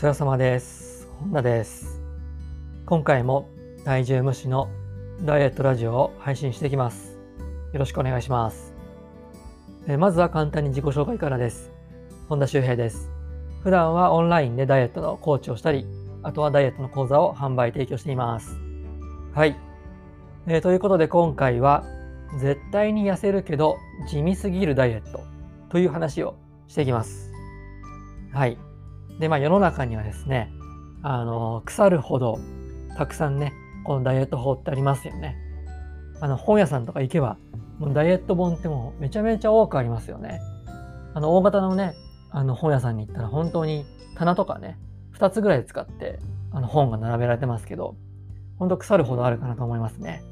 世話様です。本田です。今回も体重無視のダイエットラジオを配信していきます。よろしくお願いします。えまずは簡単に自己紹介からです。本田修平です。普段はオンラインでダイエットのコーチをしたり、あとはダイエットの講座を販売提供しています。はい。えーということで今回は絶対に痩せるけど地味すぎるダイエットという話をしていきます。はい。で、まあ世の中にはですね、あの、腐るほどたくさんね、このダイエット法ってありますよね。あの、本屋さんとか行けば、もうダイエット本ってもうめちゃめちゃ多くありますよね。あの、大型のね、あの本屋さんに行ったら本当に棚とかね、2つぐらい使ってあの本が並べられてますけど、本当腐るほどあるかなと思いますね。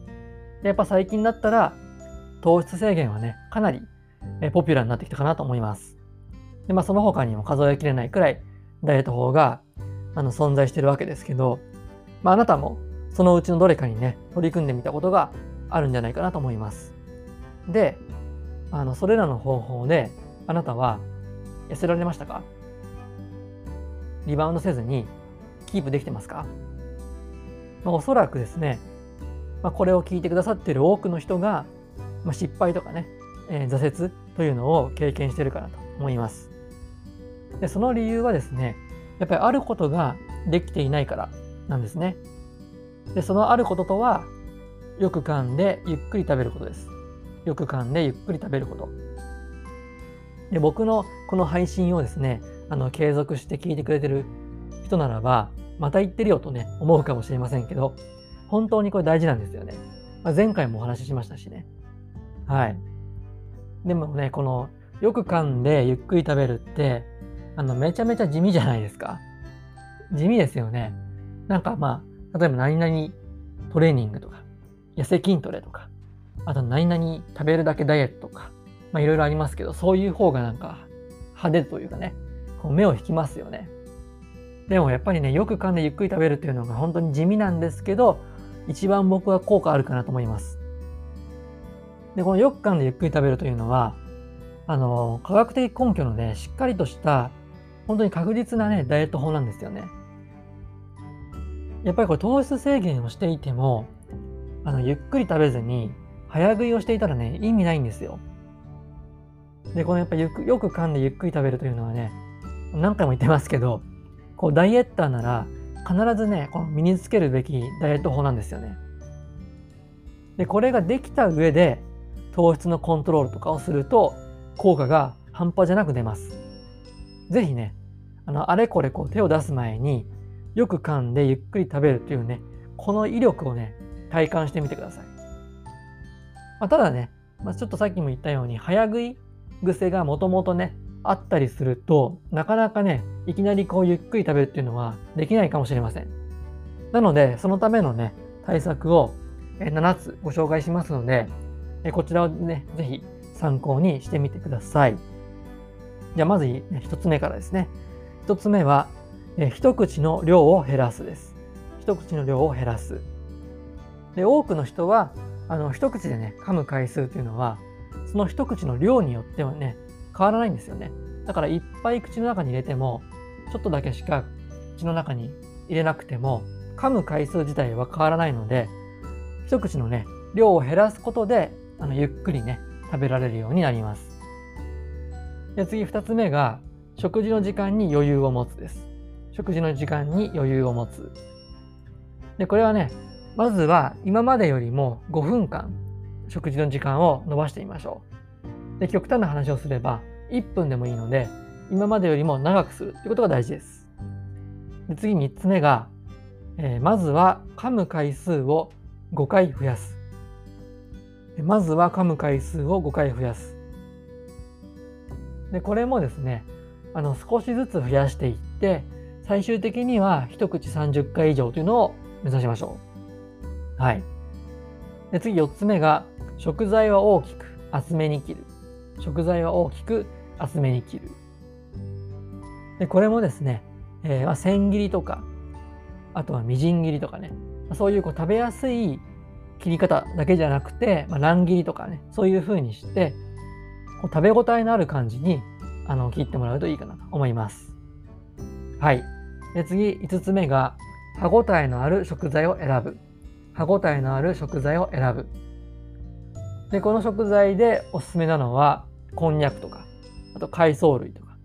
で、やっぱ最近だったら、糖質制限はね、かなりえポピュラーになってきたかなと思います。で、まあその他にも数えきれないくらいダイエット法があの存在してるわけですけど、まあなたもそのうちのどれかにね、取り組んでみたことがあるんじゃないかなと思います。で、あの、それらの方法であなたは痩せられましたか？リバウンドせずにキープできてますか、まあ、おそらくですね、まあ、これを聞いてくださっている多くの人が、まあ、失敗とかね、えー挫折というのを経験してるかなと思います。でその理由はですねやっぱりあることができていないからなんですね。でそのあることとはよく噛んでゆっくり食べることです。よく噛んでゆっくり食べること。で僕のこの配信をですねあの継続して聞いてくれてる人ならばまた言ってるよとね思うかもしれませんけど本当にこれ大事なんですよね。まあ、前回もお話ししましたしね。はい。でもねこのよく噛んでゆっくり食べるってあのめちゃめちゃ地味じゃないですか。地味ですよね。なんかまあ例えば何々トレーニングとか痩せ筋トレとかあと何々食べるだけダイエットとかまあいろいろありますけどそういう方がなんか派手というかねこう目を引きますよね。でもやっぱりねよく噛んでゆっくり食べるっていうのが本当に地味なんですけど一番僕は効果あるかなと思います。でこのよく噛んでゆっくり食べるというのはあの科学的根拠のねしっかりとした本当に確実なねダイエット法なんですよね。やっぱりこれ糖質制限をしていてもあのゆっくり食べずに早食いをしていたらね意味ないんですよ。でこのやっぱゆくよく噛んでゆっくり食べるというのはね何回も言ってますけどこうダイエッターなら必ずねこの身につけるべきダイエット法なんですよね。でこれができた上で糖質のコントロールとかをすると効果が半端じゃなく出ます。ぜひね、あの、あれこれこう手を出す前によく噛んでゆっくり食べるっていうね、この威力をね、体感してみてください。まあ、ただね、まあ、ちょっとさっきも言ったように早食い癖がもともとね、あったりするとなかなかね、いきなりこうゆっくり食べるっていうのはできないかもしれません。なので、そのためのね、対策を7つご紹介しますので、こちらをね、ぜひ参考にしてみてください。じゃあまず1つ目からですね。1つ目は、え一口の量を減らすです。一口の量を減らす。で、多くの人は、あの、一口でね、噛む回数というのは、その一口の量によってはね、変わらないんですよね。だからいっぱい口の中に入れても、ちょっとだけしか口の中に入れなくても、噛む回数自体は変わらないので、一口のね、量を減らすことで、あのゆっくりね、食べられるようになります。で次、二つ目が、食事の時間に余裕を持つです。食事の時間に余裕を持つ。で、これはね、まずは今までよりも5分間、食事の時間を伸ばしてみましょう。で、極端な話をすれば、1分でもいいので、今までよりも長くするということが大事です。で次、3つ目が、えーまずは噛む回数を5回増やす。まずは噛む回数を5回増やす。で、これもですね、あの少しずつ増やしていって、最終的には一口30回以上というのを目指しましょう。はい。で、次4つ目が、食材は大きく厚めに切る。食材は大きく厚めに切る。で、これもですね、えーまあ、千切りとか、あとはみじん切りとかね、そういうこう食べやすい切り方だけじゃなくて、まあ、乱切りとかね、そういう風にして、こう食べ応えのある感じにあの切ってもらうといいかなと思います。はい。で次、5つ目が、歯ごたえのある食材を選ぶ。歯ごたえのある食材を選ぶ。で、この食材でおすすめなのは、こんにゃくとか、あと海藻類とか、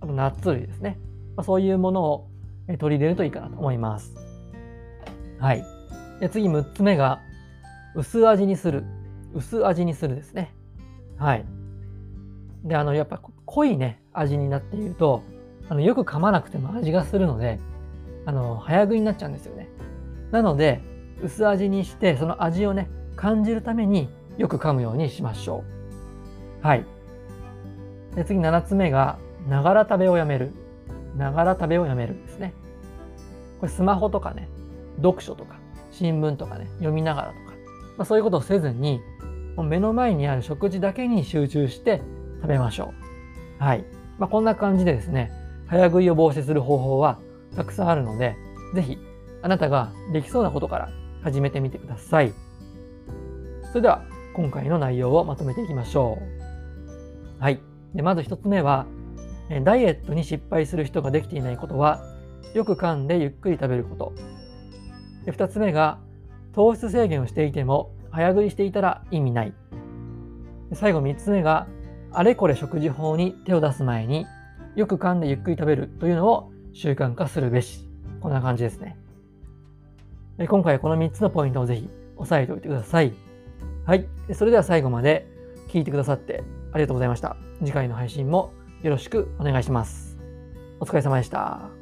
あとナッツ類ですね。まあ、そういうものを取り入れるといいかなと思います。はい。で次、6つ目が、薄味にする。薄味にするですね。はい。で、あの、やっぱ濃いね、味になっていると、あのよく噛まなくても味がするので、あの、早食いになっちゃうんですよね。なので、薄味にして、その味をね、感じるためによく噛むようにしましょう。はい。で次、7つ目が、ながら食べをやめる。ながら食べをやめるんですね。これスマホとかね、読書とか、新聞とかね、読みながらとか、まあ、そういうことをせずに、もう目の前にある食事だけに集中して食べましょう。はい。まあ、こんな感じでですね、早食いを防止する方法はたくさんあるので、ぜひあなたができそうなことから始めてみてください。それでは今回の内容をまとめていきましょう。はい。でまず一つ目は、ダイエットに失敗する人ができていないことは、よく噛んでゆっくり食べること。で二つ目が、糖質制限をしていても早食いしていたら意味ない。最後三つ目が、あれこれ食事法に手を出す前によく噛んでゆっくり食べるというのを習慣化するべし。こんな感じですね。今回この3つのポイントをぜひ押さえておいてください。はい。それでは最後まで聞いてくださってありがとうございました。次回の配信もよろしくお願いします。お疲れ様でした。